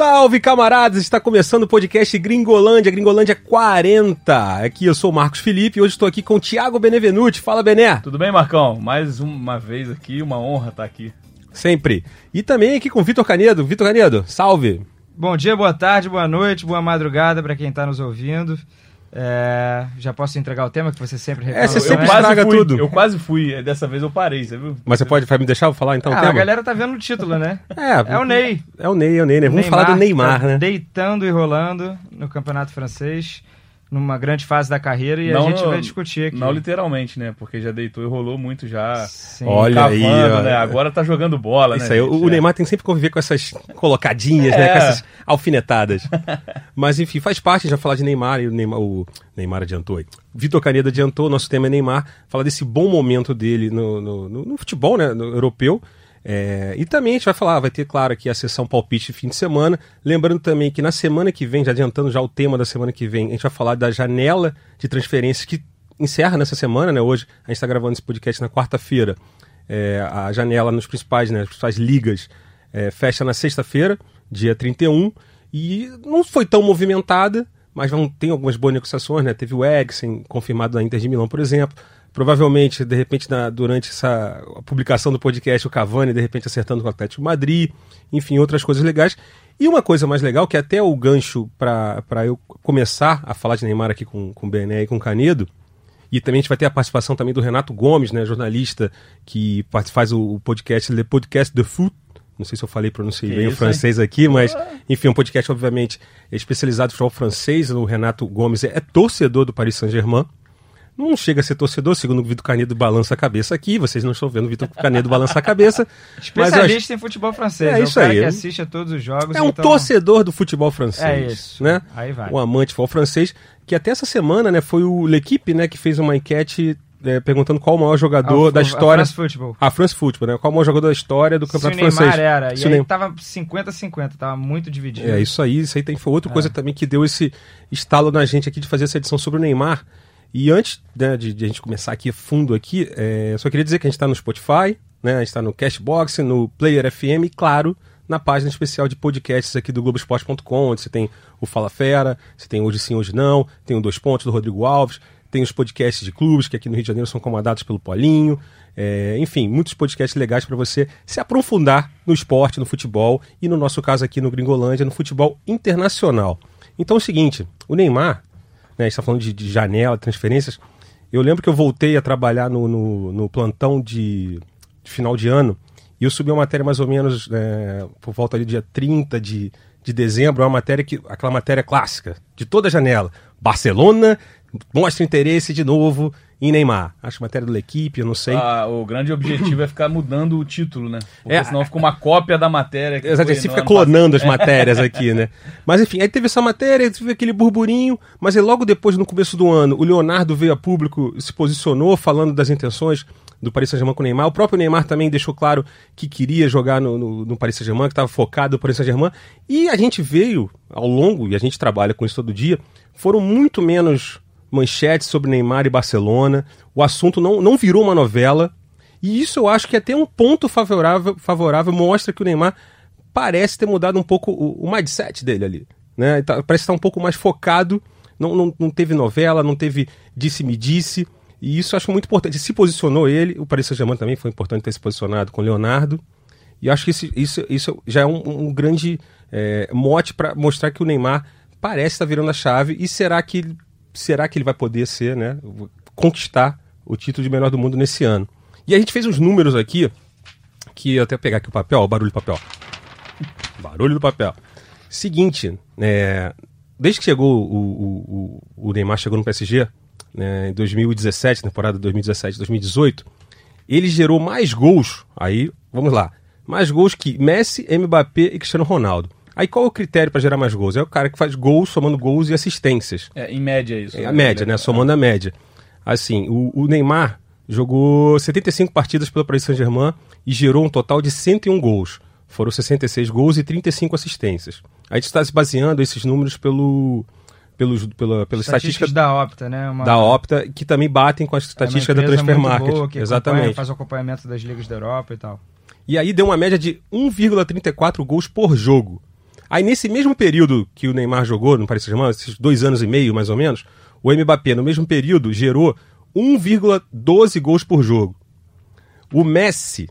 Salve camaradas, está começando o podcast Gringolândia, Gringolândia 40. Aqui eu sou o Marcos Felipe e hoje estou aqui com o Thiago Benevenuti. Fala Bené. Tudo bem, Marcão? Mais uma vez aqui, uma honra estar aqui. Sempre. E também aqui com o Vitor Canedo. Vitor Canedo, salve. Bom dia, boa tarde, boa noite, boa madrugada para quem está nos ouvindo. É, já posso entregar o tema que você sempre reclama? É, você sempre é? quase estraga fui, tudo. Eu quase fui, dessa vez eu parei, você viu? Mas você pode vai me deixar eu falar então o Ah, tema? a galera tá vendo o título, né? É, É o Ney. É o Ney, é o Ney, né? Vamos falar do Neymar, né? Deitando e rolando no Campeonato Francês, numa grande fase da carreira, e a Não gente no- vai discutir aqui. Não literalmente, né? Porque já deitou e rolou muito já. Sim. Olha cavando, aí, ó. né? Agora tá jogando bola, Isso né? aí, gente? o, É. Neymar tem que sempre conviver com essas colocadinhas, né? É. Com essas alfinetadas. Mas enfim, faz parte já falar de Neymar e o Neymar, o Neymar adiantou aí. Vitor Canedo adiantou, nosso tema é Neymar, falar desse bom momento dele no, no, no- no futebol, né? No europeu. É, e também a gente vai falar, vai ter, claro, aqui a sessão palpite fim de semana. Lembrando também que na semana que vem, já adiantando já o tema da semana que vem, a gente vai falar da janela de transferências que encerra nessa semana, né? Hoje a gente está gravando esse podcast na quarta-feira. É, a janela nos principais, né, nas principais ligas é, fecha na sexta-feira, dia 31, e não foi tão movimentada, mas vão, tem algumas boas negociações, né? Teve o Eriksen confirmado na Inter de Milão, por exemplo. Provavelmente, de repente, na- durante essa a publicação do podcast, o Cavani, de repente, acertando com o Atlético Madrid, enfim, outras coisas legais. E uma coisa mais legal, que é até o gancho para eu começar a falar de Neymar aqui com, com o Bené e com o Canedo, e também a gente vai ter a participação também do Renato Gomes, né, jornalista que faz o, o podcast Le Podcast de Foot. Não sei se eu falei, pronunciei Que bem o isso, francês aqui, mas enfim, um podcast obviamente especializado em futebol francês. O Renato Gomes é, é torcedor do Paris Saint-Germain. Não chega a ser torcedor, segundo o Vitor Canedo balança a cabeça aqui. Vocês não estão vendo o Vitor Canedo balançar a cabeça. eu acho- Especialista em futebol francês. É É, isso o cara aí. que assiste a todos os jogos. é um então... torcedor do futebol francês. É isso. Né? Aí vai. um amante de futebol francês, que até essa semana, né, foi o L'Equipe, né, que fez uma enquete é, perguntando qual o maior jogador Ah, da história. A France Football. A France Football, né? Qual o maior jogador da história do Campeonato Neymar Francês? era. E Se aí Neymar- tava 50-50, tava muito dividido. É isso aí, isso aí tem, foi É. outra coisa também que deu esse estalo na gente aqui de fazer essa edição sobre o Neymar. E antes né, de, de a gente começar aqui fundo aqui, é, só queria dizer que a gente está no Spotify, né? A gente está no Cashbox, no Player FM e, claro, na página especial de podcasts aqui do Globoesporte.com, onde você tem o Fala Fera, você tem Hoje Sim, Hoje Não, tem o Dois Pontos do Rodrigo Alves, tem os podcasts de clubes, que aqui no Rio de Janeiro são comandados pelo Paulinho. É, enfim, muitos podcasts legais para você se aprofundar no esporte, no futebol e, no nosso caso aqui no Gringolândia, no futebol internacional. Então é o seguinte, o Neymar, né, a gente está falando de, de janela, transferências. Eu lembro que eu voltei a trabalhar no, no, no plantão de, de final de ano e eu subi uma matéria mais ou menos é, por volta ali do dia 30 de, de dezembro, uma matéria que, aquela matéria clássica, de toda a janela. Barcelona mostra interesse de novo em Neymar. Acho matéria do L'Equipe, eu não sei. Ah, o grande objetivo é ficar mudando o título, né? Porque É, senão fica uma cópia da matéria. Que Exato, você fica clonando as matérias aqui, né? Mas enfim, aí teve essa matéria, teve aquele burburinho, mas aí logo depois, no começo do ano, o Leonardo veio a público, se posicionou falando das intenções do Paris Saint-Germain com o Neymar. O próprio Neymar também deixou claro que queria jogar no, no, no Paris Saint-Germain, que estava focado no Paris Saint-Germain. E a gente veio ao longo, e a gente trabalha com isso todo dia, foram muito menos manchetes sobre Neymar e Barcelona. O assunto não, não virou uma novela. E isso eu acho que até um ponto favorável, favorável mostra que o Neymar parece ter mudado um pouco o, o mindset dele ali. Né? Tá- parece estar um pouco mais focado. Não, não, não teve novela, não teve disse-me-disse. E isso eu acho muito importante. Se posicionou ele, o Paris Saint-Germain também foi importante ter se posicionado com o Leonardo. E acho que isso, isso, isso já é um, um grande é, mote para mostrar que o Neymar parece estar virando a chave. E será que, ele- será que ele vai poder ser, né, conquistar o título de melhor do mundo nesse ano? E a gente fez uns números aqui, que eu até pegar aqui o papel, ó, barulho do papel. Barulho do papel. Seguinte, é, desde que chegou o, o, o, o Neymar chegou no PSG, né, em 2017, temporada 2017-2018, ele gerou mais gols. Aí, vamos lá. Mais gols que Messi, Mbappé e Cristiano Ronaldo. Aí qual é o critério para gerar mais gols? É o cara que faz gols, somando gols e assistências. É, em média isso. É a média, né? Somando a média. Assim, o, o Neymar jogou 75 partidas pelo Paris Saint-Germain e gerou um total de 101 gols. Foram 66 gols e 35 assistências. A gente está se baseando esses números pelo, pelos, pela, pela estatística Estatísticas da Opta, né? Uma, da Opta, que também batem com as é estatísticas da empresa Transfer Market. boa, Exatamente. faz o acompanhamento das ligas da Europa e tal. E aí deu uma média de 1,34 gols por jogo. Aí nesse mesmo período que o Neymar jogou no Paris Saint-Germain, esses dois anos e meio mais ou menos, o Mbappé no mesmo período gerou 1,12 gols por jogo. O Messi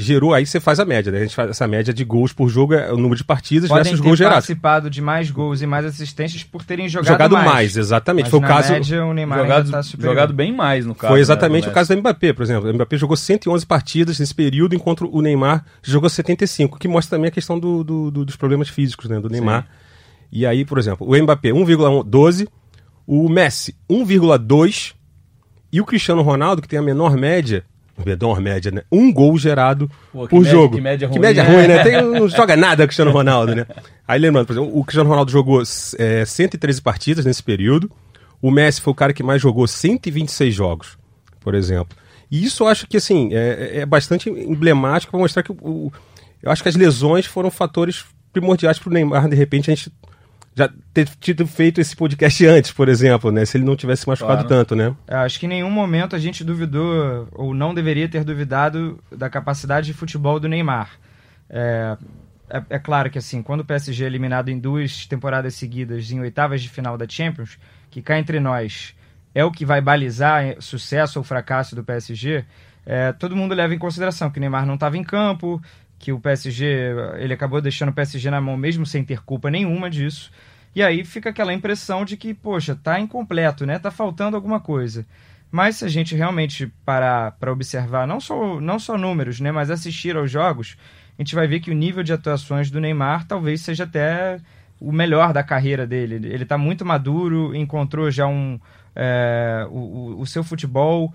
gerou, aí você faz a média, né? A gente faz essa média de gols por jogo, é o número de partidas Podem versus ter gols gerados. participado de mais gols e mais assistências por terem jogado, Jogado mais, mais. exatamente. Mas Foi o caso. média o Neymar Jogado, ainda tá jogado bem mais, no caso. Foi né, exatamente do o caso do Mbappé, por exemplo. O Mbappé jogou 111 partidas nesse período, enquanto o Neymar jogou 75, que mostra também a questão do- do- do- dos problemas físicos né, do Neymar. E aí, por exemplo, o Mbappé 1,12, o Messi 1,2 e o Cristiano Ronaldo, que tem a menor média, menor média, né? Um gol gerado Pô, que por média- jogo. que média Que ruim, média né? ruim, né? Tem- não joga nada o Cristiano Ronaldo, né? Aí lembrando, por exemplo, o Cristiano Ronaldo jogou é, 113 partidas nesse período. O Messi foi o cara que mais jogou 126 jogos, por exemplo. E isso eu acho que, assim, é, é bastante emblemático para mostrar que o, o- eu acho que as lesões foram fatores primordiais para o Neymar, de repente, a gente já ter tido feito esse podcast antes, por exemplo, né? Se ele não tivesse machucado Claro. tanto, né? É, acho que em nenhum momento a gente duvidou, ou não deveria ter duvidado, da capacidade de futebol do Neymar. É, é, é claro que, assim, quando o PSG é eliminado em duas temporadas seguidas em oitavas de final da Champions, que cá entre nós é o que vai balizar sucesso ou fracasso do PSG, é, todo mundo leva em consideração que o Neymar não estava em campo, que o PSG, ele acabou deixando o PSG na mão mesmo sem ter culpa nenhuma disso. E aí fica aquela impressão de que, poxa, tá incompleto, né? Tá faltando alguma coisa. Mas se a gente realmente parar para observar não só, não só números, né, mas assistir aos jogos, a gente vai ver que o nível de atuações do Neymar talvez seja até o melhor da carreira dele. Ele está muito maduro, encontrou já um, é, o, o- o seu futebol,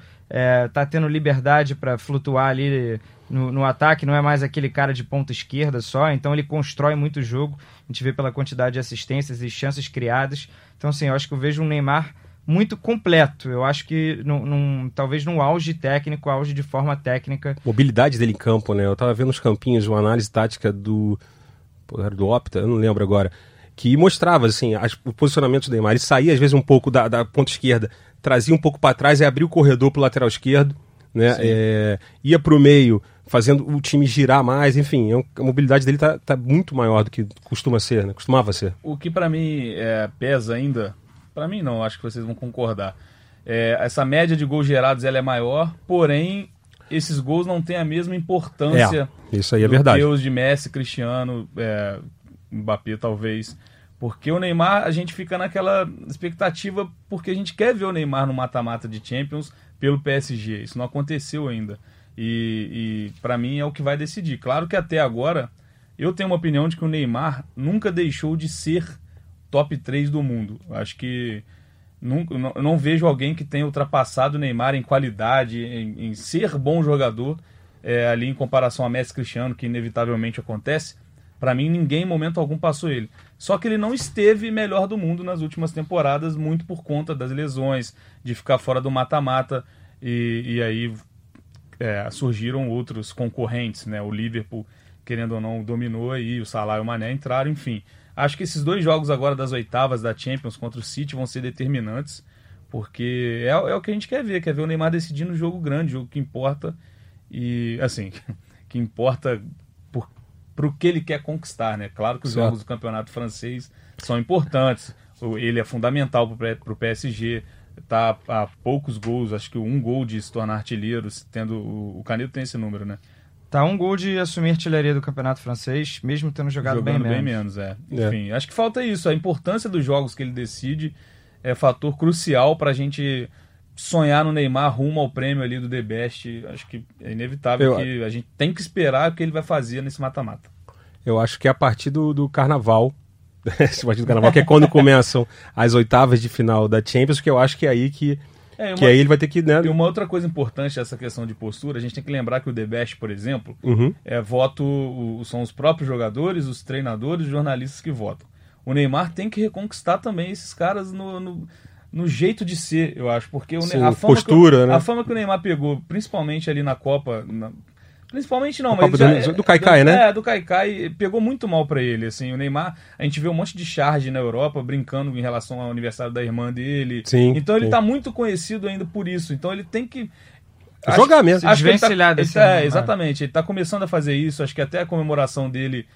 está tendo liberdade para flutuar ali no, no ataque, não é mais aquele cara de ponta esquerda só, então ele constrói muito o jogo. A gente vê pela quantidade de assistências e chances criadas. Então, assim, eu acho que eu vejo um Neymar muito completo. Eu acho que num, num- talvez no auge técnico, auge de forma técnica. mobilidade dele em campo, né? Eu tava vendo os campinhos, uma análise tática do. do Opta, eu não lembro agora. Que mostrava, assim, as, o posicionamento do Neymar. Ele saía, às vezes, um pouco da, da ponta esquerda, trazia um pouco para trás e abria o corredor pro lateral esquerdo, né? É, ia pro meio, fazendo o time girar mais, enfim. é A mobilidade dele tá, tá muito maior do que costuma ser, né? Costumava ser. O que pra mim é, pesa ainda, pra mim não, acho que vocês vão concordar. É, essa média de gols gerados ela é maior, porém esses gols não têm a mesma importância É, isso aí é verdade. que os de Messi, Cristiano, é, Mbappé talvez. Porque o Neymar, a gente fica naquela expectativa porque a gente quer ver o Neymar no mata-mata de Champions pelo PSG. Isso não aconteceu ainda. E, e para mim é o que vai decidir. Claro que até agora eu tenho uma opinião de que o Neymar nunca deixou de ser top 3 do mundo. Acho que nunca, não, não vejo alguém que tenha ultrapassado o Neymar em qualidade, em, em ser bom jogador, é, ali em comparação a Messi Cristiano, que inevitavelmente acontece. Para mim, ninguém em momento algum passou ele. Só que ele não esteve melhor do mundo nas últimas temporadas, muito por conta das lesões, de ficar fora do mata-mata. E, e aí é, surgiram outros concorrentes, né? O Liverpool, querendo ou não, dominou aí, o Salah e o Mané entraram, enfim. Acho que esses dois jogos agora das oitavas da Champions contra o City vão ser determinantes, porque é, é o que a gente quer ver, quer ver o Neymar decidindo um jogo grande, jogo que importa e, assim, que importa por, pro que ele quer conquistar, né? Claro que os Certo. jogos do campeonato francês são importantes, o- ele é fundamental para o PSG, tá a poucos gols, acho que um gol de se tornar artilheiro, tendo o, Canedo tem esse número, né? Tá um gol de assumir artilharia do campeonato francês, mesmo tendo jogado Jogando bem menos. é. É. Enfim, acho que falta isso, a importância dos jogos que ele decide é fator crucial para a gente sonhar no Neymar rumo ao prêmio ali do The Best. Acho que é inevitável Eu- que a gente tem que esperar o que ele vai fazer nesse mata-mata. Eu acho que é a partir do, do carnaval. Esse partir do carnaval, que é quando começam as oitavas de final da Champions, que eu acho que é aí que, É, uma- que aí ele vai ter que. Né, E uma outra coisa importante dessa questão de postura, a gente tem que lembrar que o The Best, por exemplo, Uhum. é voto, são os próprios jogadores, os treinadores, os jornalistas que votam. O Neymar tem que reconquistar também esses caras no, no, no jeito de ser, eu acho, porque Sim, a, fama postura, que, o- né? a fama que o Neymar pegou, principalmente ali na Copa, na- Principalmente não, mas já- do- do Kaikai, né? É, do Kaikai pegou muito mal pra ele, assim, o Neymar, a gente vê um monte de charge na Europa brincando em relação ao aniversário da irmã dele. Sim, Então ele sim. tá muito conhecido ainda por isso. Então ele tem que Jogar mesmo. Acho que ele tá, ele tá- é, exatamente, ele tá começando a fazer isso, acho que até a comemoração dele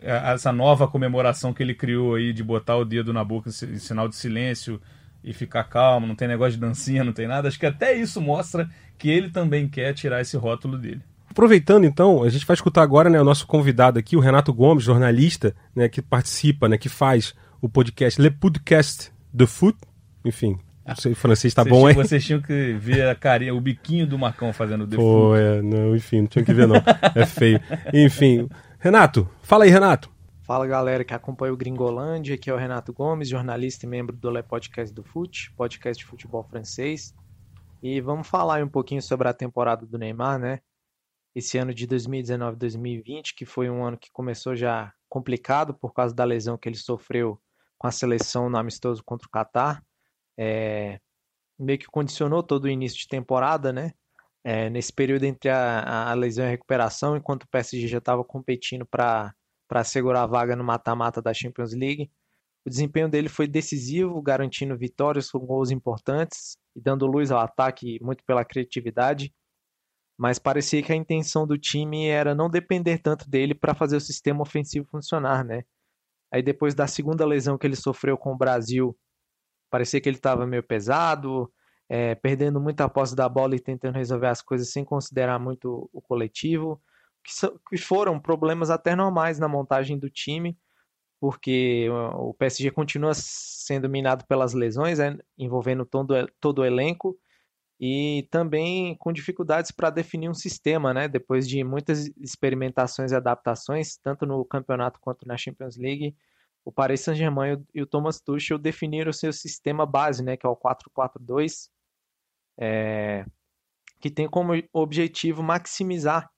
é, essa nova comemoração que ele criou aí de botar o dedo na boca em em sinal de silêncio e ficar calmo, não tem negócio de dancinha, não tem nada. Acho que até isso mostra que ele também quer tirar esse rótulo dele. Aproveitando então, a gente vai escutar agora né, o nosso convidado aqui, o Renato Gomes, jornalista, né, que participa, né, que faz o podcast Le Podcast de Foot. Enfim, não sei, o francês tá vocês, bom, hein? Vocês tinham que ver a carinha, o biquinho do Marcão fazendo o Pô, defunto. é, não, enfim, não tinha que ver não. É feio. Enfim, Renato, fala aí, Renato. Fala galera que acompanha o Gringolândia, aqui é o Renato Gomes, jornalista e membro do Le Podcast do Fute, podcast de futebol francês. E vamos falar aí um pouquinho sobre a temporada do Neymar, né? Esse ano de 2019-2020, que foi um ano que começou já complicado por causa da lesão que ele sofreu com a seleção no amistoso contra o Catar. É, meio que condicionou todo o início de temporada, né? É, nesse período entre a, a lesão e a recuperação, enquanto o PSG já estava competindo para para assegurar a vaga no mata-mata da Champions League. O desempenho dele foi decisivo, garantindo vitórias com gols importantes e dando luz ao ataque muito pela criatividade. Mas parecia que a intenção do time era não depender tanto dele para fazer o sistema ofensivo funcionar, né? Aí depois da segunda lesão que ele sofreu com o Brasil, parecia que ele estava meio pesado, é, perdendo muita posse da bola e tentando resolver as coisas sem considerar muito o coletivo que, so- que foram problemas até normais na montagem do time, porque o PSG continua sendo minado pelas lesões, né, envolvendo todo, todo o elenco, e também com dificuldades para definir um sistema, né? Depois de muitas experimentações e adaptações, tanto no campeonato quanto na Champions League, o Paris Saint-Germain e o Thomas Tuchel definiram o seu sistema base, né? Que é o 4-4-2, é, que tem como objetivo maximizar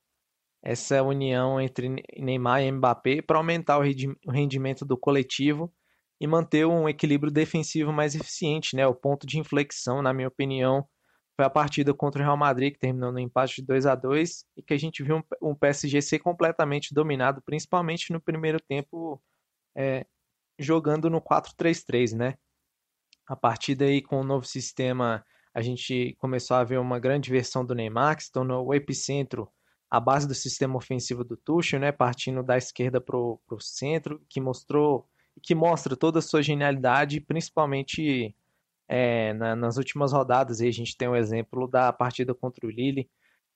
essa união entre Neymar e Mbappé para aumentar o rendi- o rendimento do coletivo e manter um equilíbrio defensivo mais eficiente, né? O ponto de inflexão, na minha opinião, foi a partida contra o Real Madrid, que terminou no empate de 2 a 2 e que a gente viu um, PSG ser completamente dominado, principalmente no primeiro tempo, é, jogando no 4-3-3, né? A partir daí, com o novo sistema, a gente começou a ver uma grande versão do Neymar, que se tornou o epicentro a base do sistema ofensivo do Tuchel, né, partindo da esquerda para o centro, que mostrou, que mostra toda a sua genialidade, principalmente é, na- nas últimas rodadas. Aí a gente tem o exemplo da partida contra o Lille.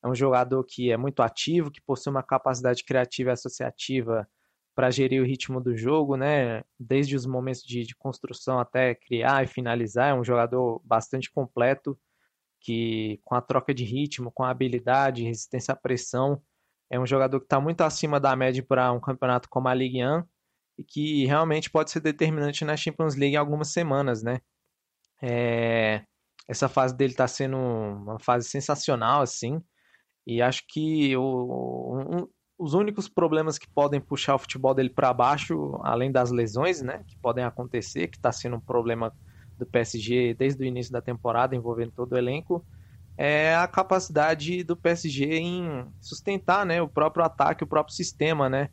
É um jogador que é muito ativo, que possui uma capacidade criativa e associativa para gerir o ritmo do jogo, né? Desde os momentos de, de construção até criar e finalizar. É um jogador bastante completo que com a troca de ritmo, com a habilidade, resistência à pressão, é um jogador que está muito acima da média para um campeonato como a Ligue 1 e que realmente pode ser determinante na Champions League em algumas semanas, né? É, essa fase dele está sendo uma fase sensacional, assim, e acho que o, um- os únicos problemas que podem puxar o futebol dele para baixo, além das lesões, né, que podem acontecer, que está sendo um problema do PSG desde o início da temporada, envolvendo todo o elenco, é a capacidade do PSG em sustentar, né, o próprio ataque, o próprio sistema, né?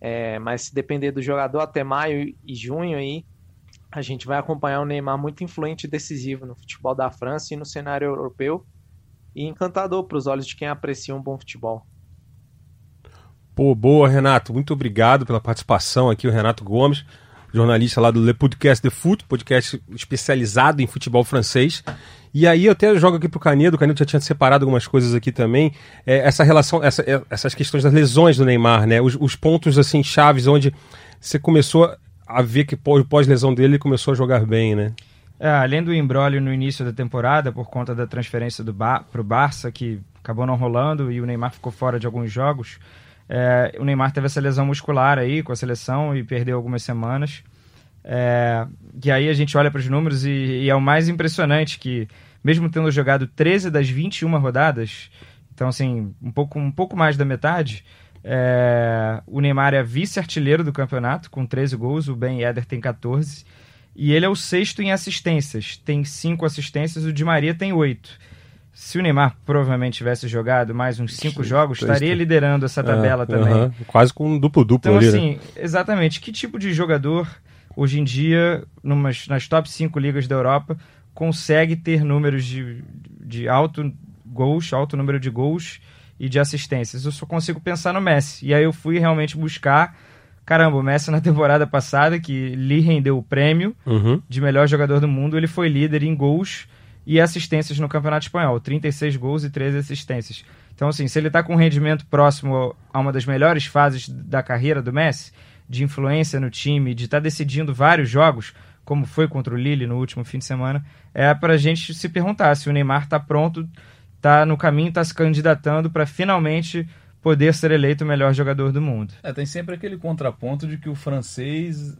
É, mas se depender do jogador até maio e junho aí, a gente vai acompanhar um Neymar muito influente e decisivo no futebol da França e no cenário europeu e encantador para os olhos de quem aprecia um bom futebol. Pô, boa, Renato. Muito obrigado pela participação aqui, o Renato Gomes, jornalista lá do Le Podcast de Foot, podcast especializado em futebol francês. E aí eu até jogo aqui pro Canedo, o Canedo já tinha separado algumas coisas aqui também. É, essa relação, essa- é, essas questões das lesões do Neymar, né? Os, os pontos assim chaves onde você começou a ver que pós- pós-lesão dele ele começou a jogar bem, né? É, além do embrólio no início da temporada, por conta da transferência do para o Barça, que acabou não rolando e o Neymar ficou fora de alguns jogos, é, o Neymar teve essa lesão muscular aí com a seleção e perdeu algumas semanas. É, e aí a gente olha para os números e, e é o mais impressionante que, mesmo tendo jogado 13 das 21 rodadas, então assim, um pouco, um pouco mais da metade, é, o Neymar é vice-artilheiro do campeonato, com 13 gols, o Ben Yedder tem 14. E ele é o sexto em assistências. Tem cinco assistências, o Di Maria tem oito. se o Neymar provavelmente tivesse jogado mais uns cinco jogos, estaria liderando essa tabela É, também. aham. Quase com um duplo-duplo Então, ali, né? assim, exatamente, que tipo de jogador, hoje em dia, numas, nas top 5 ligas da Europa, consegue ter números de, de alto gols, alto número de gols e de assistências? Eu só consigo pensar no Messi. E aí eu fui realmente buscar. Caramba, o Messi na temporada passada, que lhe rendeu o prêmio Uhum. de melhor jogador do mundo, ele foi líder em gols e assistências no Campeonato Espanhol, 36 gols e 13 assistências. Então, assim, se ele está com um rendimento próximo a uma das melhores fases da carreira do Messi, de influência no time, de estar decidindo vários jogos, como foi contra o Lille no último fim de semana, é para a gente se perguntar se o Neymar está pronto, está no caminho, está se candidatando para finalmente poder ser eleito o melhor jogador do mundo. É, tem sempre aquele contraponto de que o francês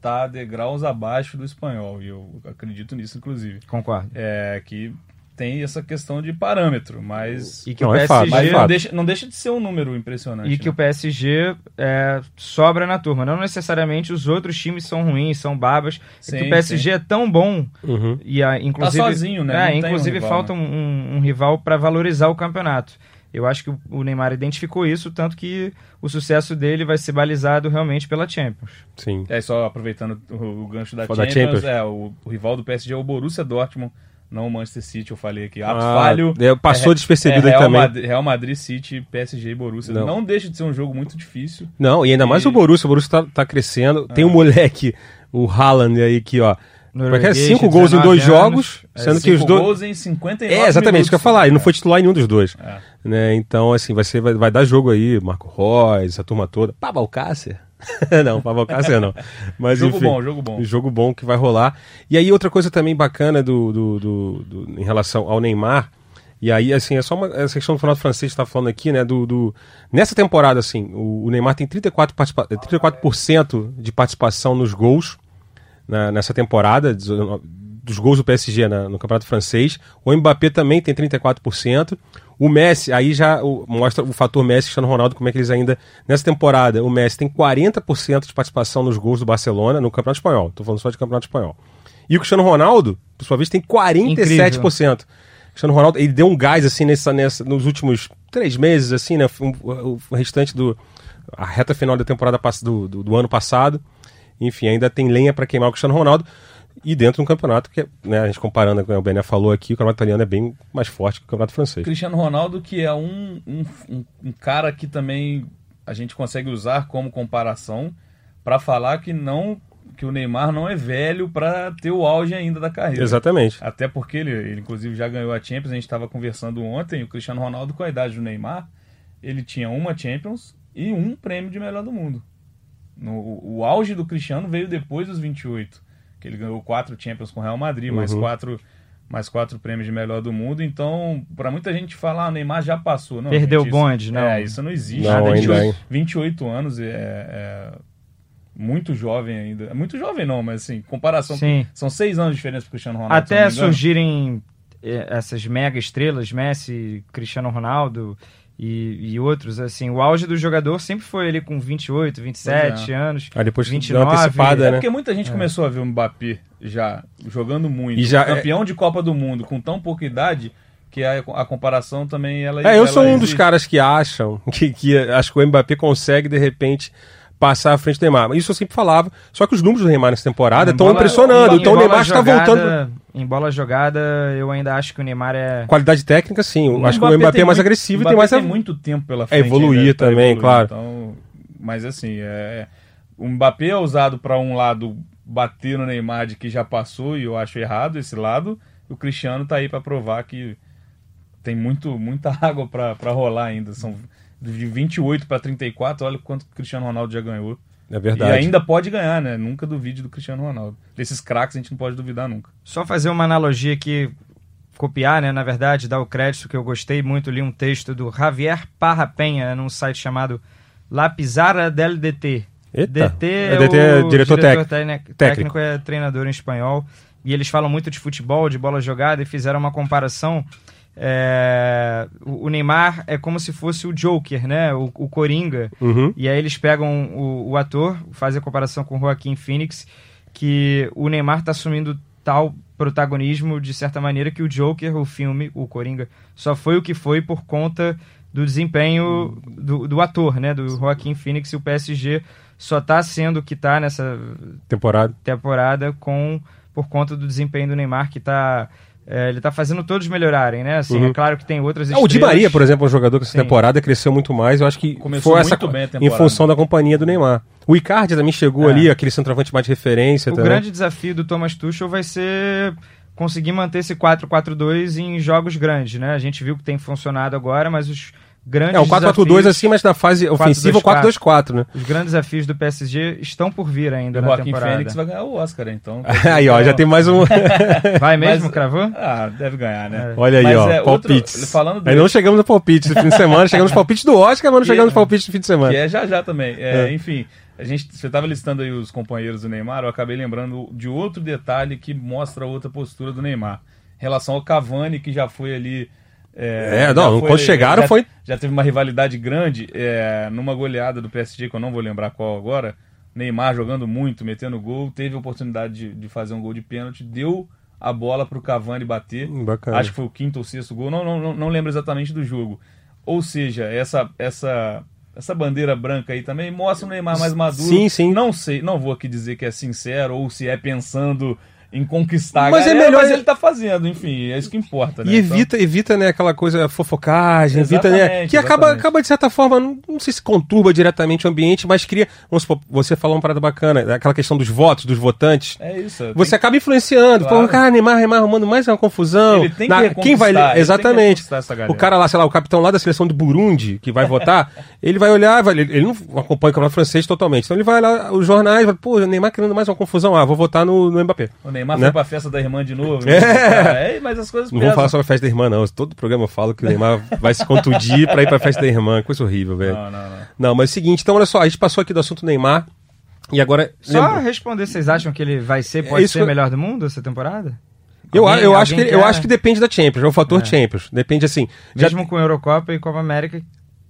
tá degraus abaixo do espanhol, e eu acredito nisso, inclusive. Concordo. É que tem essa questão de parâmetro, mas, E que Não, o é fato, PSG é não, deixa, não deixa de ser um número impressionante. E que né? o PSG é, sobra na turma. Não necessariamente os outros times são ruins, são babas. É que Sim, o PSG é tão bom Uhum. e a, inclusive, Tá sozinho, né? É, tem um inclusive rival, falta né? um, um- rival para valorizar o campeonato. Eu acho que o, Neymar identificou isso, tanto que o sucesso dele vai ser balizado realmente pela Champions. Sim. É, só aproveitando o, o gancho da Fala da Champions, Champions. é, o, o rival do PSG é o Borussia Dortmund, não o Manchester City, eu falei aqui. Ato Ah, falho. é, passou despercebido é, aí Real também. Madrid, Real Madrid, City, PSG e Borussia. Não. Não. deixa de ser um jogo muito difícil. Não, e ainda mais E- o Borussia. O Borussia tá, tá crescendo. Tem É. um moleque, o Haaland aí, que, ó. É que é? Norueguês, Cinco gols em 19 dois anos. jogos, É, sendo que os dois. gols em 59 É, exatamente, isso que eu ia minutos. falar. Ele não foi titular em nenhum dos dois. É. Né? Então, assim, vai, ser, vai, vai dar jogo aí. Marco Reus, a turma toda. Pabalcácer? não, Pabalcácer não. Mas, Jogo enfim, bom, jogo bom. jogo bom que vai rolar. E aí, outra coisa também bacana do, do, do- do- em relação ao Neymar. E aí, assim, é só uma essa questão do final francês que está falando aqui, né? Do, do- nessa temporada, assim, o, o Neymar tem 34%, participa, 34 de participação nos gols na- nessa temporada, 19 dos gols do PSG na- no Campeonato Francês. O Mbappé também tem 34%. O Messi, aí já mostra o fator Messi Cristiano Ronaldo, como é que eles ainda. Nessa temporada, o Messi tem 40% de participação nos gols do Barcelona no Campeonato Espanhol. Estou falando só de Campeonato Espanhol. E o Cristiano Ronaldo, por sua vez, tem 47%. O Cristiano Ronaldo, ele deu um gás assim nessa, nessa, nos últimos três meses, assim, né? O, o restante do. A reta final da temporada do, do, do ano passado. Enfim, ainda tem lenha para queimar o Cristiano Ronaldo. E dentro de um campeonato que, né, a gente comparando com o Bené falou aqui, o campeonato italiano é bem mais forte que o campeonato francês. Cristiano Ronaldo, que é um, um, um- cara que também a gente consegue usar como comparação para falar que não que o Neymar não é velho para ter o auge ainda da carreira. Exatamente. Até porque ele, ele, inclusive, já ganhou a Champions. A gente estava conversando ontem. O Cristiano Ronaldo, com a idade do Neymar, ele tinha uma Champions e um prêmio de melhor do mundo. No, o, o auge do Cristiano veio depois dos 28, que ele ganhou quatro Champions com o Real Madrid, mais Uhum. quatro mais quatro prêmios de melhor do mundo. Então, para muita gente falar, ah, o Neymar já passou. Não, Perdeu gente, o bonde, isso, não. É, isso não existe. Não, Nada, ainda 28, hein. 28 anos é, é muito jovem ainda. É muito jovem não, mas assim, comparação... Sim. São seis anos de diferença pro Cristiano Ronaldo. Até surgirem eh, essas mega estrelas, Messi, Cristiano Ronaldo e, e outros, assim, o auge do jogador sempre foi ali com 28, 27 Pois é. anos. Aí depois 29, deu uma antecipada, É né? porque muita gente começou a ver o Mbappé já jogando muito, E já- campeão de Copa do Mundo com tão pouca idade que a, a comparação também ela É, eu ela sou um dos existe. caras que acham que, que acho que o Mbappé consegue, de repente, passar à frente do Neymar. Isso eu sempre falava. Só que os números do Neymar nessa temporada Em estão impressionando. em Então o bola Neymar está voltando. Em bola jogada, eu ainda acho que o Neymar é. Qualidade técnica, sim. Eu O acho que o Mbappé é mais muito- agressivo o e tem mais. tem muito tempo pela frente. evoluir ainda pra também, claro. Então, mas assim, é, o Mbappé é usado para um lado bater no Neymar de que já passou e eu acho errado esse lado. O Cristiano tá aí para provar que tem muito, muita água para rolar ainda. São de 28 para 34, olha quanto o Cristiano Ronaldo já ganhou. É verdade. E ainda pode ganhar, né? Nunca duvide do Cristiano Ronaldo. Desses craques a gente não pode duvidar nunca. Só fazer uma analogia aqui, copiar, né? Na verdade, dar o crédito que eu gostei muito. Li um texto do Javier Parra Penha num site chamado La Pizarra del DT. Eita. DT É, é, DT é o diretor técnico. técnico. Técnico. técnico é treinador em espanhol. E eles falam muito de futebol, de bola jogada, e fizeram uma comparação. É, o Neymar é como se fosse o Joker, né? O, o Coringa. Uhum. E aí eles pegam o, o ator, fazem a comparação com o Joaquim Phoenix, que o Neymar está assumindo tal protagonismo, de certa maneira, que o Joker, o filme, o Coringa, só foi o que foi por conta do desempenho do, do ator, né? Do Joaquim Phoenix e o PSG só está sendo o que está nessa temporada. temporada com por conta do desempenho do Neymar, que está é, ele tá fazendo todos melhorarem, né? Assim, Uhum. é claro que tem outras Ah, o Di Maria, por exemplo, é um jogador que essa Sim. temporada cresceu muito mais. Eu acho que Começou foi essa muito bem a em função da companhia do Neymar. O Icardi também chegou É. ali, aquele centroavante mais de referência. O também. grande desafio do Thomas Tuchel vai ser conseguir manter esse 4-4-2 em jogos grandes, né? A gente viu que tem funcionado agora, mas os grandes É, o 4-4-2 desafios, assim, mas na fase ofensiva, o 4-2-4, né? os grandes desafios do PSG estão por vir ainda O na Joaquim temporada. Fênix vai ganhar o Oscar, então. Aí, ó, já tem mais um. Vai mesmo, Mas- cravou? Ah, deve ganhar, né? Olha aí, Mas ó, é outro- palpites. falando Aí não chegamos no palpite do fim de semana, chegamos nos palpites do Oscar, mas não chegamos nos palpites do fim de semana. Que é já já também. É, É. Enfim, a gente, você estava listando aí os companheiros do Neymar, eu acabei lembrando de outro detalhe que mostra outra postura do Neymar. Em relação ao Cavani, que já foi ali. É, já não, foi- quando chegaram já, foi- Já teve uma rivalidade grande é, numa goleada do PSG, que eu não vou lembrar qual agora. Neymar jogando muito, metendo gol, teve a oportunidade de, de fazer um gol de pênalti, deu a bola para o Cavani bater. Hum, Bacana. Acho que foi o quinto ou sexto gol, não, não, não, não lembro exatamente do jogo. Ou seja, essa, essa, essa bandeira branca aí também mostra o Neymar mais maduro. Sim, sim. Não sei, não vou aqui dizer que é sincero ou se é pensando em conquistar a Mas é galera, melhor- mas ele tá fazendo, enfim, é isso que importa, né? E Então, evita, evita, né, aquela coisa fofocagem, evita, né, que acaba, exatamente. acaba de certa forma, não, não sei se conturba diretamente o ambiente, mas cria, vamos supor, você falou uma parada bacana, aquela questão dos votos, dos votantes, é isso. você tem- acaba influenciando, Claro. pô, cara, Neymar, Neymar arrumando mais uma confusão, Ele tem que Na- quem vai, exatamente, o cara lá, sei lá, o capitão lá da seleção do Burundi, que vai votar, ele vai olhar, vai, ele não acompanha o campeonato francês totalmente, então ele vai lá, os jornais, vai, pô, Neymar querendo mais uma confusão, ah, vou votar no, no Mbappé. O Neymar né? foi pra festa da irmã de novo. É. né? É, mas as coisas Não vamos pesam. falar sobre a festa da irmã, não. Todo programa eu falo que o Neymar vai se contundir pra ir pra festa da irmã. Coisa horrível, velho. Não, não, não. Não, mas é o seguinte, então olha só, a gente passou aqui do assunto Neymar e agora. Só lembra- responder, vocês acham que ele vai ser, pode isso ser que o melhor do mundo essa temporada? eu, Alguém- eu, acho que, alguém eu quer- acho que depende da Champions, é o fator É. Champions. Depende assim. já- Mesmo com Eurocopa e Copa América,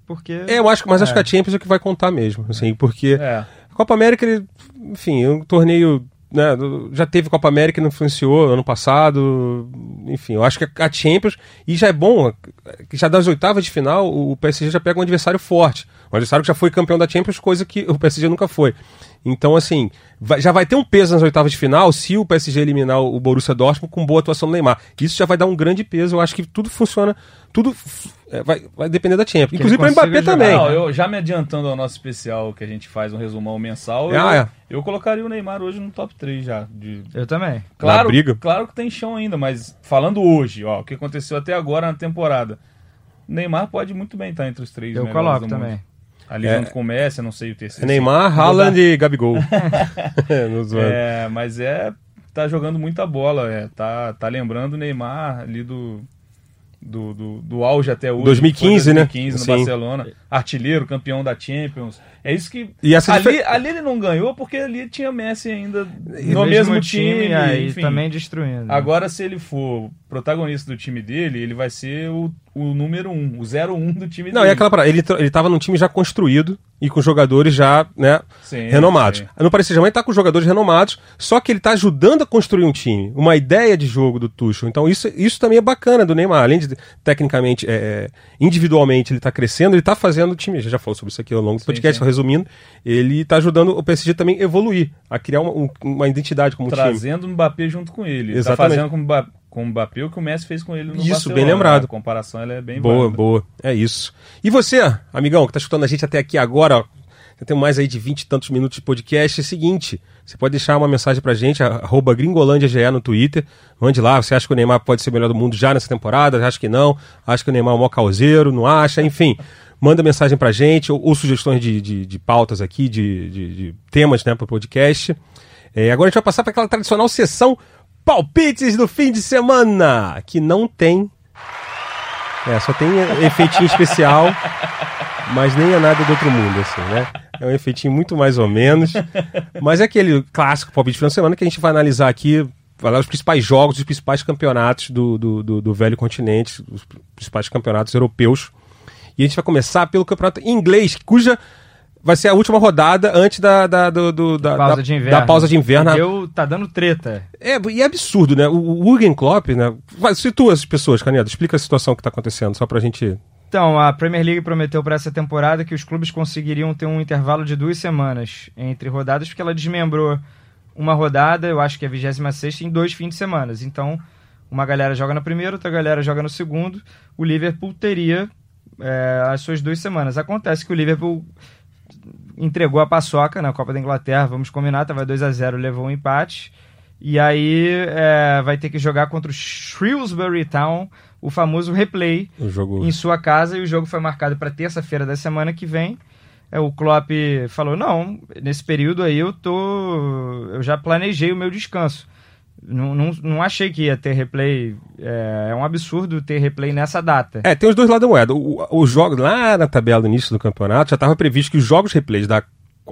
porque... é, eu acho, que- mas acho É. que a Champions é o que vai contar mesmo, assim, porque É. a Copa América, ele, enfim, é um torneio. Né, já teve Copa América não influenciou ano passado. Enfim, eu acho que a Champions. E já é bom, já das oitavas de final, o PSG já pega um adversário forte. Um adversário que já foi campeão da Champions, coisa que o PSG nunca foi. Então, assim, vai- já vai ter um peso nas oitavas de final se o PSG eliminar o Borussia Dortmund com boa atuação do Neymar. Isso já vai dar um grande peso. Eu acho que tudo funciona. Tudo é, vai, vai depender da Champions. ele Inclusive para o Mbappé jogar, também. Não, eu já me adiantando ao nosso especial que a gente faz um resumão mensal, eu, Ah, é. eu colocaria o Neymar hoje no top 3 já. De... Eu também. Claro, briga? claro que tem chão ainda, mas falando hoje, ó, o que aconteceu até agora na temporada. O Neymar pode muito bem estar entre os três Eu melhores coloco do mundo. Ali É. junto com o Messi, não sei o terceiro. É Neymar, Haaland e Gabigol. zoando. É, mas é. Tá jogando muita bola, é. Tá, tá lembrando o Neymar ali do. Do, do, do auge até hoje. 2015, Foi né? 2015 no Sim. Barcelona. Artilheiro, campeão da Champions. É isso que. Ali, ali ele não ganhou porque ali tinha Messi ainda E no mesmo, time. aí enfim. também destruindo. Agora, se ele for protagonista do time dele, ele vai ser o, o número um, o 01 do time Não, dele. e aquela parada, ele, ele tava num time já construído e com jogadores já, né, Sim, renomados. sim. No Paris Saint-Germain tá com jogadores renomados, só que ele tá ajudando a construir um time, uma ideia de jogo do Tuchel. Então isso, isso também é bacana do Neymar, além de tecnicamente, é, é, individualmente ele tá crescendo, ele tá fazendo o time, já falou sobre isso aqui ao longo do podcast, sim. Resumindo, ele tá ajudando o PSG também a evoluir, a criar uma, um- uma identidade como time. Trazendo o Mbappé junto com ele. Tá Exatamente. fazendo com o com o Mbappé o que o Messi fez com ele no Isso, Barcelona. bem lembrado. A comparação é bem Boa, válida. boa. É isso. E você, amigão, que tá escutando a gente até aqui agora, ó, tem mais aí de 20 e tantos minutos de podcast, é o seguinte, você pode deixar uma mensagem pra gente, arroba gringolândiage no Twitter, mande lá, você acha que o Neymar pode ser o melhor do mundo já nessa temporada, acha que não, acha que o Neymar é um maior causeiro, não acha, enfim, manda mensagem pra gente, ou, ou sugestões de, de, de pautas aqui, de, de, temas, né, pro podcast. É, agora a gente vai passar para aquela tradicional sessão palpites do fim de semana, que não tem é, só tem efeitinho especial, mas nem é nada do outro mundo, assim, né? É um efeitinho muito mais ou menos. Mas é aquele clássico palpite de final de semana que a gente vai analisar aqui, falar os principais jogos, os principais campeonatos do, do, do, do velho continente, os principais campeonatos europeus. E a gente vai começar pelo campeonato inglês, cuja vai ser a última rodada antes da, da, do, do- da, pausa da- de inverno. da pausa de inverno. Deu, tá dando treta. É, e é absurdo, né? O, o Klopp, né? Vai, situa as pessoas, Canedo. Explica a situação que tá acontecendo, só pra gente. Então, a Premier League prometeu para essa temporada que os clubes conseguiriam ter um intervalo de duas semanas entre rodadas, porque ela desmembrou uma rodada, eu acho que é a 26 em dois fins de semana. Então, uma galera joga na primeira, outra galera joga no segundo. O Liverpool teria é, as suas duas semanas. Acontece que o Liverpool entregou a paçoca na Copa da Inglaterra, vamos combinar, tava 2 a 0 levou um empate. E aí é, vai ter que jogar contra o Shrewsbury Town, o famoso replay, O jogo. em sua casa e o jogo foi marcado para terça-feira da semana que vem. É, o Klopp falou: "Não, nesse período aí eu tô eu já planejei o meu descanso. Não, não, não achei que ia ter replay. É, é um absurdo ter replay nessa data. É, tem os dois lados da moeda. O, o jogo, lá na tabela do início do campeonato, já estava previsto que os jogos replays da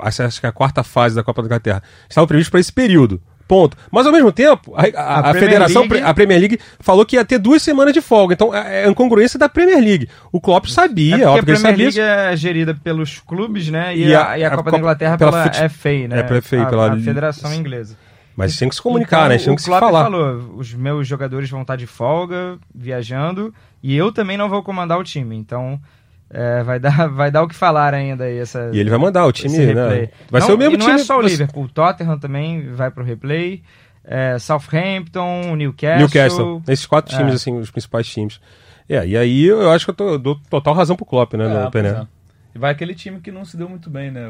acho que é a quarta fase da Copa da Inglaterra estavam previstos para esse período. Ponto. Mas ao mesmo tempo, a, a- A a Premier federação, League- a Premier League, falou que ia ter duas semanas de folga. Então é é a incongruência da Premier League. O Klopp sabia, É porque óbvio a que ele Premier sabia. League isso. é gerida pelos clubes, né? E, E a, a- e a a Copa Copa- da Inglaterra pela pela, FA, né? é, pela FA, a, pela a Federação Inglesa. Mas tinha que se comunicar, Então, né? Tinha o que se Klopp falar. falou, os meus jogadores vão estar de folga, viajando, e eu também não vou comandar o time. Então, é, vai, dar, vai dar o que falar ainda aí essa, E ele vai mandar o time, né? Vai Não, ser o mesmo e não time. é só o Liverpool, o Tottenham também vai pro replay, é, Southampton, Newcastle... Newcastle. Esses quatro É. times, assim, os principais times. É, e aí eu acho que eu tô, eu dou total razão pro Klopp, né, É, no Pené. E vai aquele time que não se deu muito bem, né?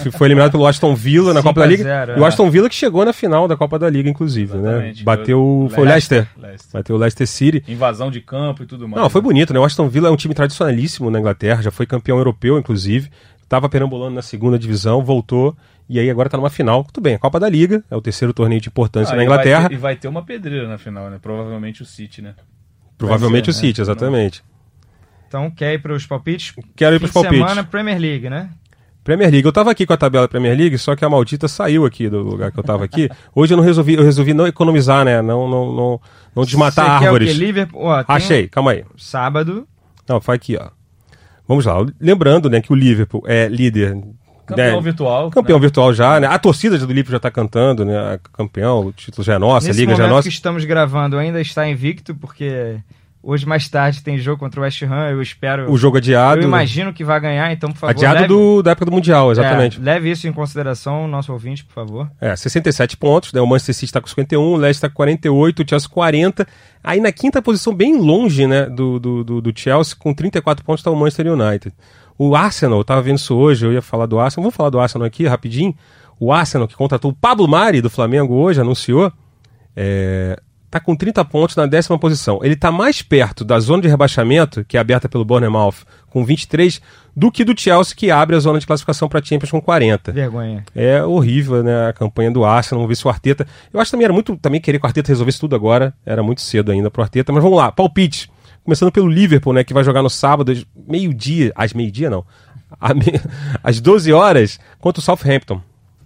Que foi eliminado pelo Aston Villa na 5 Copa da Liga. 0, E o é. Aston Villa que chegou na final da Copa da Liga, inclusive, né? Exatamente. Bateu. Foi o Leicester. Leicester. Bateu o Leicester City. Invasão de campo e tudo mais. Não, foi né? bonito, né? O Aston Villa é um time tradicionalíssimo na Inglaterra, já foi campeão europeu, inclusive. Tava perambulando na segunda divisão, voltou. E aí agora tá numa final. Tudo bem, a Copa da Liga, é o terceiro torneio de importância Ah, na e vai Inglaterra. ter- E vai ter uma pedreira na final, né? Provavelmente o City, né? Provavelmente vai o ser, né? City, exatamente. Então, quer ir pros palpites? Quero ir pros de palpites. semana, Premier League, né? Premier League. Eu tava aqui com a tabela Premier League, só que a maldita saiu aqui do lugar que eu tava aqui. Hoje eu não resolvi, eu resolvi não economizar, né? Não, não, não, não desmatar Você quer o quê? árvores. Liverpool, ó, Achei, calma aí. sábado, Não, foi aqui, ó. Vamos lá. Lembrando, né, que o Liverpool é líder. Campeão né, virtual. Campeão né? virtual já, né? A torcida do Liverpool já tá cantando, né? Campeão, o título já é nosso, Nesse a liga já é nossa. que estamos gravando, ainda está invicto, porque hoje mais tarde tem jogo contra o West Ham, eu espero... O jogo adiado. eu imagino que vai ganhar, então, por favor, Adiado leve, do, da época do Mundial, exatamente. É, leve isso em consideração, nosso ouvinte, por favor. É, 67 pontos, né? O Manchester City tá com 51, o Leicester tá com 48, o Chelsea 40. Aí na quinta posição, bem longe, né, do, do, do, do Chelsea, com 34 pontos, tá o Manchester United. O Arsenal, eu tava vendo isso hoje, eu ia falar do Arsenal, vamos falar do Arsenal aqui rapidinho. O Arsenal, que contratou o Pablo Mari do Flamengo hoje, anunciou, é, tá com 30 pontos na décima posição. Ele tá mais perto da zona de rebaixamento, que é aberta pelo Bournemouth, com 23, do que do Chelsea, que abre a zona de classificação para Champions com 40. Vergonha. É horrível, né? A campanha do Arsenal. Vamos ver se o Arteta. Eu acho que também era muito. Também querer que o Arteta resolvesse tudo agora. Era muito cedo ainda pro Arteta. Mas vamos lá, palpite. Começando pelo Liverpool, né? Que vai jogar no sábado, às meio-dia. Às meio-dia, não. Às 12 horas, contra o Southampton.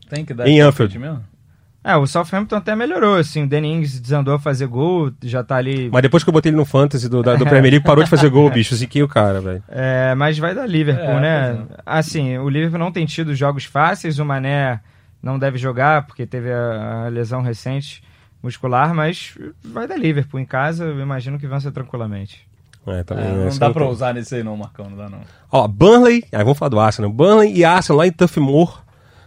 Tem que dar Em Anfield. mesmo? É, o Southampton até melhorou, assim, o Danny Ings desandou a fazer gol, já tá ali... Mas depois que eu botei ele no Fantasy do, da- do Premier League, parou de fazer gol, bicho. Ziquei o cara, velho. É, mas vai dar Liverpool, É, né? pois Assim, o Liverpool não tem tido jogos fáceis, o Mané não deve jogar porque teve a, a lesão recente muscular, mas vai dar Liverpool em casa, eu imagino que vença tranquilamente. É, também, É, não dá não pra tem. usar nesse aí não, Marcão, não dá não. Ó, Burnley, aí vamos falar do Arsenal. Burnley e Arsenal lá em Turf Moor,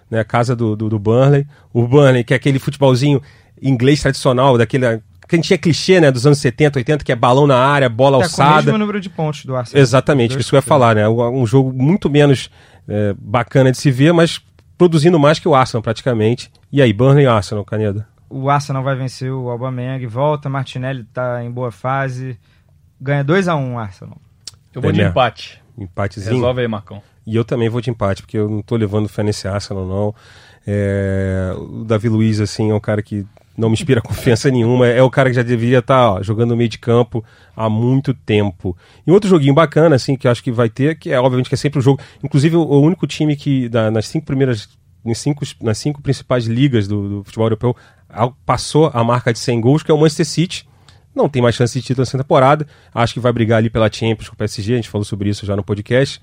né, a casa do, do, do Burnley. O Burnley, que é aquele futebolzinho inglês tradicional, daquele que a gente tinha clichê, né, dos anos 70, 80, que é balão na área, bola Tá com o alçada. mesmo número de pontos do Arsenal. Exatamente, isso que eu ia falar, né? Um, um jogo muito menos é, bacana de se ver, mas produzindo mais que o Arsenal praticamente. E aí, Burnley e Arsenal, Caneda? O Arsenal vai vencer o Aubameyang, volta, Martinelli tá em boa fase, ganha 2x1 o Arsenal. Eu vou É de empate. Empatezinho. Resolve aí, Marcão. E eu também vou de empate, porque eu não tô levando fé nesse Arsenal, não. É, o Davi Luiz, assim, é um cara que não me inspira confiança nenhuma. É o cara que já deveria estar jogando no meio de campo há muito tempo. E outro joguinho bacana, assim, que eu acho que vai ter, que é obviamente que é sempre o jogo. Inclusive, o, o único time que, da- nas cinco primeiras. Nas cinco, nas cinco principais ligas do, do futebol europeu, passou a marca de 100 gols, que é o Manchester City. Não tem mais chance de título nessa temporada. Acho que vai brigar ali pela Champions com o PSG. A gente falou sobre isso já no podcast.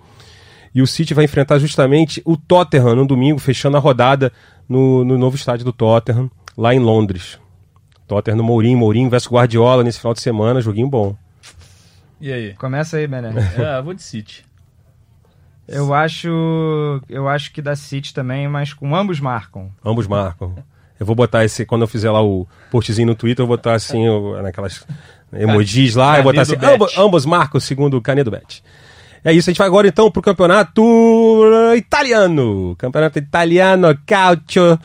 E o City vai enfrentar justamente o Tottenham no domingo, fechando a rodada no, no novo estádio do Tottenham, lá em Londres. Tottenham no Mourinho, Mourinho versus Guardiola nesse final de semana, joguinho bom. E aí? Começa aí, Bené. Eu vou de City. Eu acho, eu acho que da City também, mas com ambos marcam. Ambos marcam. Eu vou botar esse, quando eu fizer lá o postzinho no Twitter, eu vou botar assim, naquelas emojis lá, eu vou botar assim, ambos, ambos marcam segundo o Canedo Bet. É isso, a gente vai agora então pro campeonato italiano. Campeonato italiano, calcio.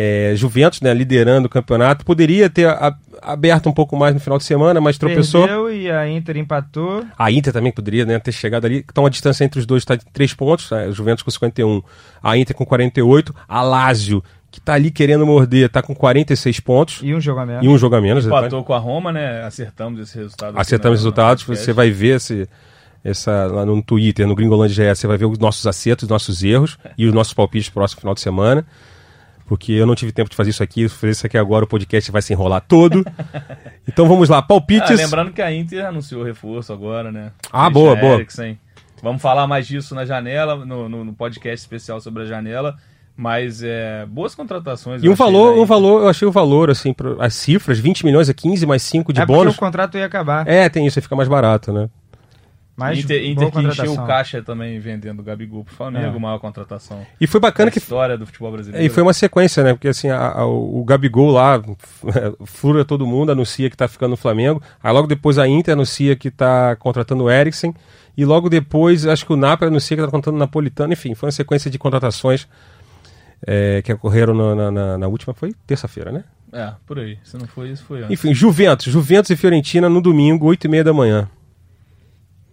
É, Juventus, né, liderando o campeonato. Poderia ter a- aberto um pouco mais no final de semana, mas tropeçou. Perdeu e a Inter empatou. A Inter também poderia né, ter chegado ali. Então a distância entre os dois está de 3 pontos. né, O Juventus com 51, a Inter com 48. A Lazio, que está ali querendo morder, está com 46 pontos. E um jogo a menos. E um jogo a menos. Empatou com a Roma, né? Acertamos esse resultado. Acertamos os resultados. Você vai ver esse, essa, lá no Twitter, no Gringolândia GS, você vai ver os nossos acertos, os nossos erros e os nossos palpites pro próximo final de semana. Porque eu não tive tempo de fazer isso aqui, vou fazer isso aqui agora, o podcast vai se enrolar todo. então vamos lá, Ah, palpites. lembrando que a Inter anunciou reforço agora, né? Ah, Christian boa, boa. Vamos falar mais disso na janela, no, no- no podcast especial sobre a janela. Mas é, boas contratações. E um valor, um valor, eu achei o valor, assim, pro- as cifras, 20 milhões a 15 mais 5 de é porque bônus. o contrato ia acabar. É, tem isso, aí fica mais barato, né? Mas Inter, Inter que encheu o caixa também vendendo o Gabigol pro Flamengo, É. maior contratação. E foi Na bacana que. história do futebol brasileiro. É, E foi uma sequência, né? Porque assim, a- a- o Gabigol lá fura todo mundo, anuncia que tá ficando no Flamengo. Aí logo depois a Inter anuncia que tá contratando o Eriksen. E logo depois, acho que o Napoli anuncia que tá contratando o Napolitano. Enfim, foi uma sequência de contratações é, que ocorreram na, na- na- última, foi terça-feira, né? É, por aí. Se não foi isso, foi antes. Enfim, Juventus. Juventus e Fiorentina no domingo, 8 e meia da manhã.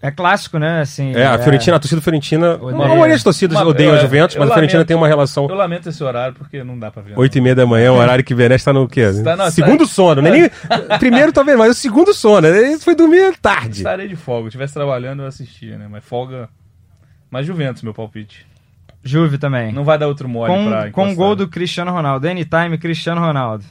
É clássico, né? Assim, É, a Fiorentina, a torcida Fiorentina. Odeia. A maioria das torcidas Uma- odeiam a eu- Juventus, eu mas a Fiorentina lamento- tem uma relação. Eu lamento esse horário porque não dá pra ver. não. 8 e meia da manhã, o horário que Benes está no quê? Está- não, segundo está- sono, né? Nem, primeiro talvez, mas o segundo sono. Ele foi dormir tarde. Estarei de folga. Se estivesse trabalhando, eu assistia, né? Mas folga. Mas Juventus, meu palpite. Juve também. Não vai dar outro mole pra com, encostar. com o gol do Cristiano Ronaldo. Anytime, Cristiano Ronaldo.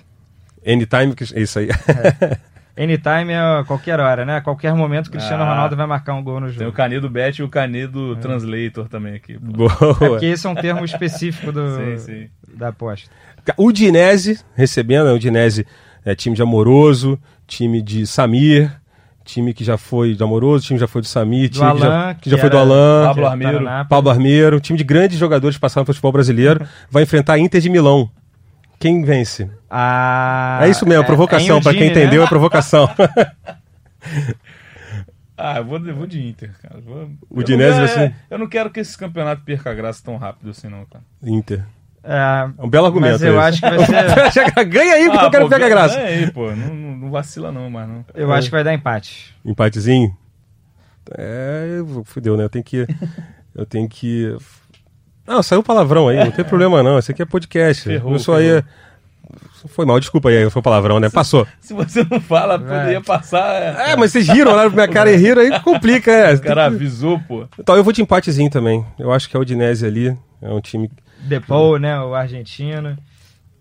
Anytime, é isso aí. Anytime é qualquer hora, né? A qualquer momento, Cristiano Ah. Ronaldo vai marcar um gol no Tem o jogo. Canedo Bet e o É. Canedo Translator também aqui. Boa. É porque esse é um termo específico do, Sim, sim. da aposta. O Udinese, recebendo, né? o Udinese é time de Amoroso, time de Samir, time que já foi de Amoroso, time que já foi do Samir, Do time que já, Alain, que já que foi do Alain, Pablo que tá Armeiro. Pablo Armeiro, time de grandes jogadores que passaram no futebol brasileiro, vai enfrentar a Inter de Milão. Quem vence? Ah, é isso mesmo, é- provocação. é Pra quem Udine, entendeu, né? é provocação. Ah, eu vou, eu vou de Inter, cara. Eu Vou... O eu, vai não, é, ser- eu não quero que esse campeonato perca a graça tão rápido assim, não, cara. Inter. É, É um belo argumento. mas eu esse. acho que vai ser. Ganha aí, porque eu quero Ah, pô, pegar graça. ganha aí, pô. Não, não- não vacila não, mas não. Eu acho que vai dar empate. Empatezinho? É, eu- fudeu, né? Eu tenho que. Eu tenho que. Não, saiu palavrão aí, não tem problema não. Esse aqui é podcast. Ferrou, não sou aí. ferrou. Foi mal, desculpa aí, foi palavrão, né? Passou. Se você não fala, poderia passar. É, É, mas vocês riram, olharam pra minha cara e riram, aí complica, é. O cara avisou, pô. Então eu vou de empatezinho também. Eu acho que a Udinese ali é um time. Depou, né? O argentino.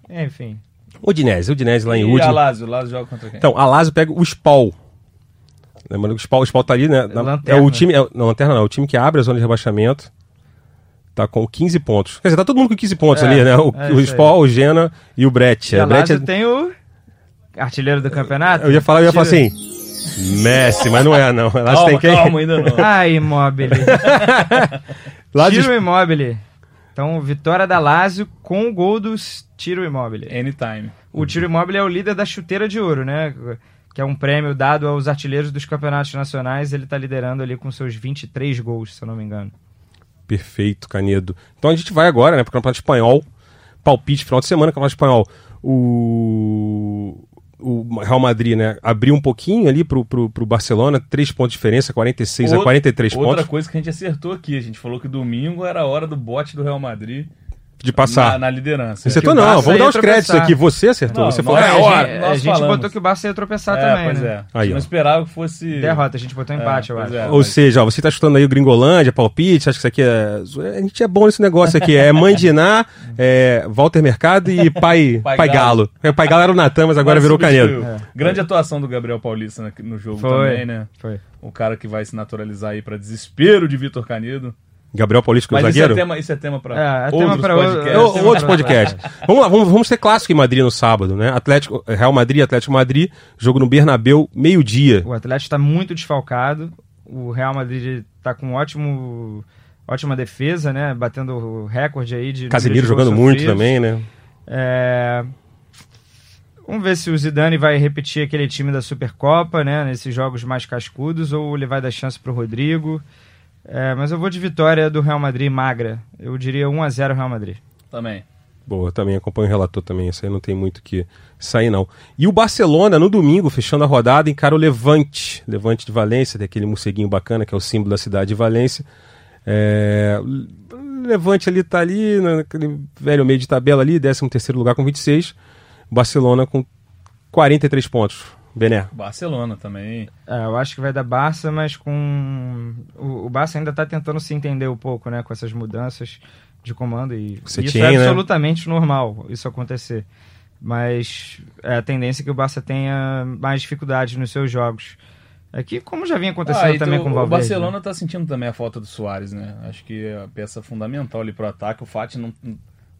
Enfim. Udinese, Udinese lá em E a Udine. Lazio, o Lazio joga contra quem? Então, a Lazio pega o Spal. Lembrando que o Spal, o Spal tá ali, né? Na- é Lanterna. o time. É, não, lanterna não, é o time que abre a zona de rebaixamento. Tá com 15 pontos. Quer dizer, tá todo mundo com 15 pontos É, ali, né? O, é o. Spal, o Gena e o Brett. E a O Brett Lazio é- tem o artilheiro do campeonato. Eu ia falar, eu ia falar assim. Messi, mas não é, não. A Lazio tem Calma, quem? calma, ainda não. Ah, Immobile. Lazio, Tiro Immobile. Então, vitória da Lazio com o gol do Tiro Immobile. Anytime. O Tiro Immobile é o líder da chuteira de ouro, né? Que é um prêmio dado aos artilheiros dos campeonatos nacionais. Ele tá liderando ali com seus 23 gols, se eu não me engano. Perfeito, Canedo. Então a gente vai agora, né, pro Campeonato Espanhol. Palpite, final de semana, Campeonato Espanhol. O, o Real Madrid, né, abriu um pouquinho ali pro, pro, pro Barcelona, 3 pontos de diferença, 46 a Outra- 43 Outra pontos coisa que a gente acertou aqui, a gente falou que domingo era a hora do bote do Real Madrid de passar. na, na liderança. Acertou Que o não, vamos dar os créditos aqui. Você acertou, Não, você falou, é a hora. gente- a gente botou que o Barça ia tropeçar É, também, pois né? é. Aí, a gente ó. não esperava que fosse... Derrota, a gente botou empate, eu pois acho. é. Ou mas- seja, ó, você tá chutando aí o Gringolândia, palpite, acho que isso aqui é. A gente é bom nesse negócio aqui. É Mandiná, é Walter Mercado e Pai, pai, Pai Galo. É, Pai Galo era o Natan, mas agora Mas virou. Canedo. É. Grande atuação do Gabriel Paulista no jogo Foi. também, né? Foi. O cara que vai se naturalizar aí pra desespero de Vitor Canedo. Gabriel Paulista, que é o Mas isso zagueiro. é tema, isso é tema para É, é tema outros pra outro- podcasts. é, outros pra- podcasts. vamos lá, vamos, vamos ter clássico em Madrid no sábado, né? Atlético, Real Madrid, Atlético Madrid, jogo no Bernabéu, meio-dia. O Atlético está muito desfalcado. O Real Madrid está com um ótimo, ótima defesa, né? Batendo o recorde aí de. Casemiro jogando muito também, né? É, Vamos ver se o Zidane vai repetir aquele time da Supercopa, né? Nesses jogos mais cascudos, ou ele vai dar chance para o Rodrigo. É, mas eu vou de vitória do Real Madrid magra. Eu diria 1 a 0 Real Madrid. Também. Boa, também acompanho o relator também. Isso aí não tem muito que sair, não. E o Barcelona, no domingo, fechando a rodada, encara o Levante. Levante de Valência, tem aquele morceguinho bacana, que é o símbolo da cidade de Valência. É, Levante ali tá ali, naquele velho meio de tabela ali, 13 terceiro lugar com 26. Barcelona com 43 pontos. Bené. Barcelona também. É, eu acho que vai dar Barça, mas com. O, o Barça ainda está tentando se entender um pouco, né? Com essas mudanças de comando. E Você isso tinha, é né? absolutamente normal, isso acontecer. Mas é a tendência é que o Barça tenha mais dificuldades nos seus jogos. É que, como já vinha acontecendo Ah, então também com o o Valverde. Barcelona né? tá sentindo também a falta do Soares, né? Acho que é a peça fundamental ali pro ataque. O Fati, não,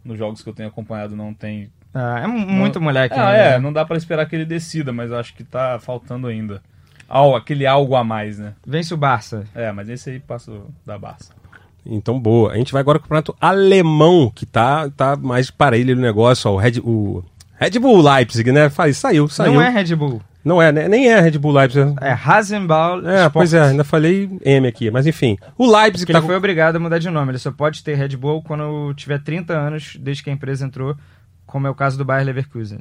nos jogos que eu tenho acompanhado, não tem. Ah, é muito moleque. Ah, né? é, não dá pra esperar que ele decida, mas eu acho que tá faltando ainda. Al, aquele algo a mais, né? Vence o Barça. É, mas esse aí passa da Barça. Então, boa. A gente vai agora pro campeonato alemão, que tá, tá mais para ele no negócio, ó, o Red, o Red Bull Leipzig, né? Saiu, saiu. Não é Red Bull. Não é, né? nem é Red Bull Leipzig. É Rasenball É, pois é, ainda falei M aqui, mas enfim. O Leipzig Porque tá ele foi obrigado a mudar de nome. Ele só pode ter Red Bull quando tiver 30 anos, desde que a empresa entrou, como é o caso do Bayer Leverkusen.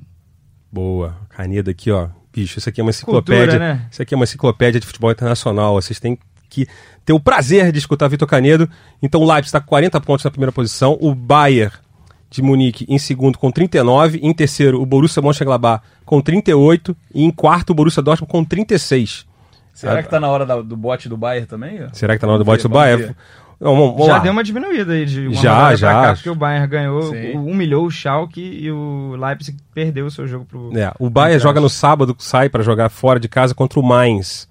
Boa, caneda aqui, ó. Bicho, isso aqui é uma enciclopédia. Cultura, né? Isso aqui é uma enciclopédia de futebol internacional. Vocês têm que ter o prazer de escutar Vitor Canedo. Então o Leipzig está com 40 pontos na primeira posição. O Bayer de Munique em segundo com 39. Em terceiro, o Borussia Mönchengladbach com 38. E em quarto, o Borussia Dortmund com 36. Será Ah, que tá na hora da- do bote do Bayern também? Será que tá na hora do bote do Bayer? Vamos, vamos já lá. deu uma diminuída aí de uma Já, já. cá, porque o Bayern ganhou, Sim. humilhou o Schalke e o Leipzig perdeu o seu jogo pro... É, o Bayern joga no sábado, sai para jogar fora de casa contra o Mainz.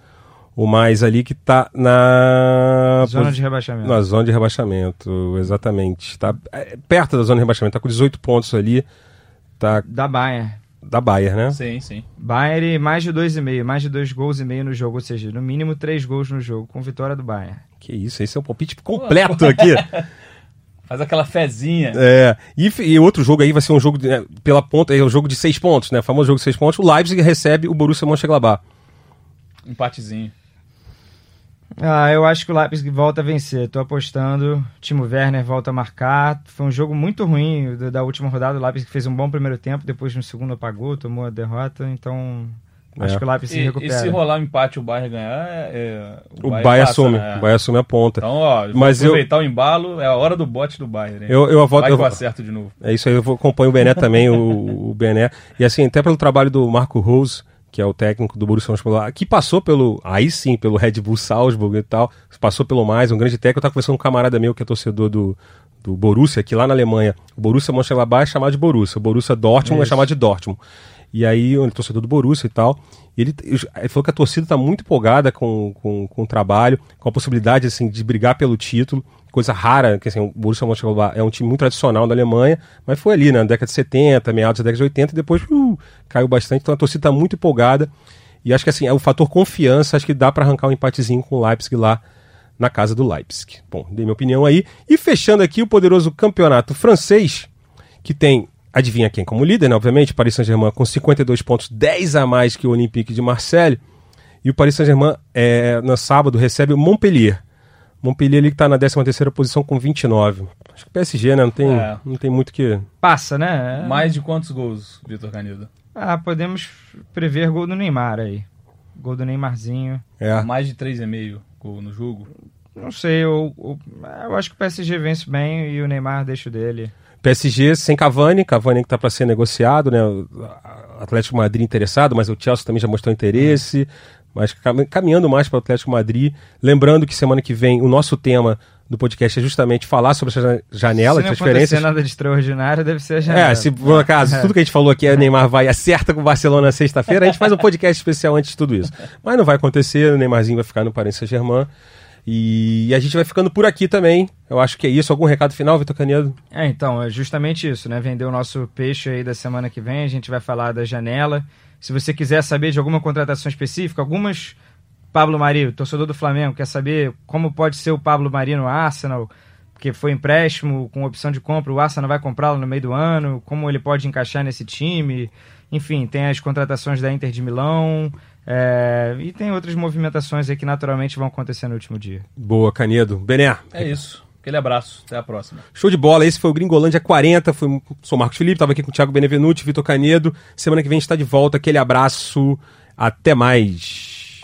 O Mainz ali que tá na Zona de rebaixamento. na zona de rebaixamento, exatamente. Tá é, perto da zona de rebaixamento, tá com 18 pontos ali. Tá Da Bayern. Da Bayern, né? Sim, sim. Bayern mais de 2,5, mais de 2 gols e meio no jogo, ou seja, no mínimo 3 gols no jogo, com vitória do Bayern. Que isso, esse é um palpite completo aqui. Faz aquela fezinha. É, e, e outro jogo aí vai ser um jogo de- né, pela ponta, é o jogo de seis pontos, né? O famoso jogo de seis pontos. O Leipzig recebe o Borussia Mönchengladbach. Empatezinho. Ah, eu acho que o Leipzig volta a vencer. Tô apostando. Timo Werner volta a marcar. Foi um jogo muito ruim da- da última rodada. O Leipzig fez um bom primeiro tempo, depois no segundo apagou, tomou a derrota. Então, acho É. que o Leipzig se E, e recupera. se rolar um empate e o Bayern ganhar, é, é- O Bayern, passa, assume, né? o Bayern assume a ponta. Então, ó, Mas Mas eu- aproveitar o embalo, é a hora do bote do Bayern. hein? Eu, eu voto, Vai eu, que eu vou- acerto de novo. É isso aí, eu vou- acompanho o Bené também, o, o Bené. E assim, até pelo trabalho do Marco Rose, que é o técnico do Borussia Mönchengladbach, que passou pelo, aí sim, pelo Red Bull Salzburg e tal, passou pelo mais, um grande técnico. Eu tava conversando com um camarada meu que é torcedor do, do Borussia, aqui lá na Alemanha. O Borussia Mönchengladbach é chamado de Borussia, o Borussia Dortmund é Isso. chamado de Dortmund. E aí, ele é torcedor do Borussia e tal. E ele, ele falou que a torcida está muito empolgada com, com, com o trabalho, com a possibilidade assim, de brigar pelo título. Coisa rara, que assim, o Borussia Mönchengladbach é um time muito tradicional da Alemanha, mas foi ali, né, na década de 70, meados da década de 80, e depois uh, caiu bastante. Então a torcida está muito empolgada. E acho que assim, é o fator confiança, acho que dá para arrancar um empatezinho com o Leipzig lá na casa do Leipzig. Bom, dei minha opinião aí. E fechando aqui o poderoso campeonato francês, que tem, adivinha quem como líder, né? Obviamente, Paris Saint-Germain com 52 pontos, 10 a mais que o Olympique de Marseille. E o Paris Saint-Germain, é, no sábado, recebe o Montpellier. Montpellier ali que está na 13ª posição com 29. Acho que PSG, né? Não tem, É. não tem muito que... Passa, né? Mais de quantos gols, Vitor Canedo? Ah, podemos prever gol do Neymar aí. Gol do Neymarzinho. É. Mais de 3,5 gol no jogo? Não sei, eu, eu, eu acho que o PSG vence bem e o Neymar deixa o dele. PSG sem Cavani, Cavani que está para ser negociado, né? O Atlético Madrid interessado, mas o Chelsea também já mostrou interesse. Mas cam- caminhando mais para o Atlético Madrid. Lembrando que semana que vem o nosso tema do podcast é justamente falar sobre essa janela Se de não transferências. acontecer nada de extraordinário, deve ser a janela. É, se por acaso tudo que a gente falou aqui, a Neymar vai e acerta com o Barcelona na sexta-feira, a gente faz um podcast especial antes de tudo isso. Mas não vai acontecer, o Neymarzinho vai ficar no Paris Saint-Germain. E a gente vai ficando por aqui também. Eu acho que é isso. Algum recado final, Vitor Canedo? É, então, é justamente isso, né? Vender o nosso peixe aí da semana que vem, a gente vai falar da janela. Se você quiser saber de alguma contratação específica, algumas. Pablo Mari, torcedor do Flamengo, quer saber como pode ser o Pablo Mari no Arsenal, porque foi empréstimo com opção de compra, o Arsenal vai comprá-lo no meio do ano, como ele pode encaixar nesse time. Enfim, tem as contratações da Inter de Milão, é, e tem outras movimentações aí que naturalmente vão acontecer no último dia. Boa, Canedo. Bené. É isso. Aquele abraço. Até a próxima. Show de bola. Esse foi o Gringolândia 40. Foi, sou Marcos Felipe, estava aqui com o Thiago Benevenuti, Vitor Canedo. Semana que vem a gente está de volta. Aquele abraço. Até mais.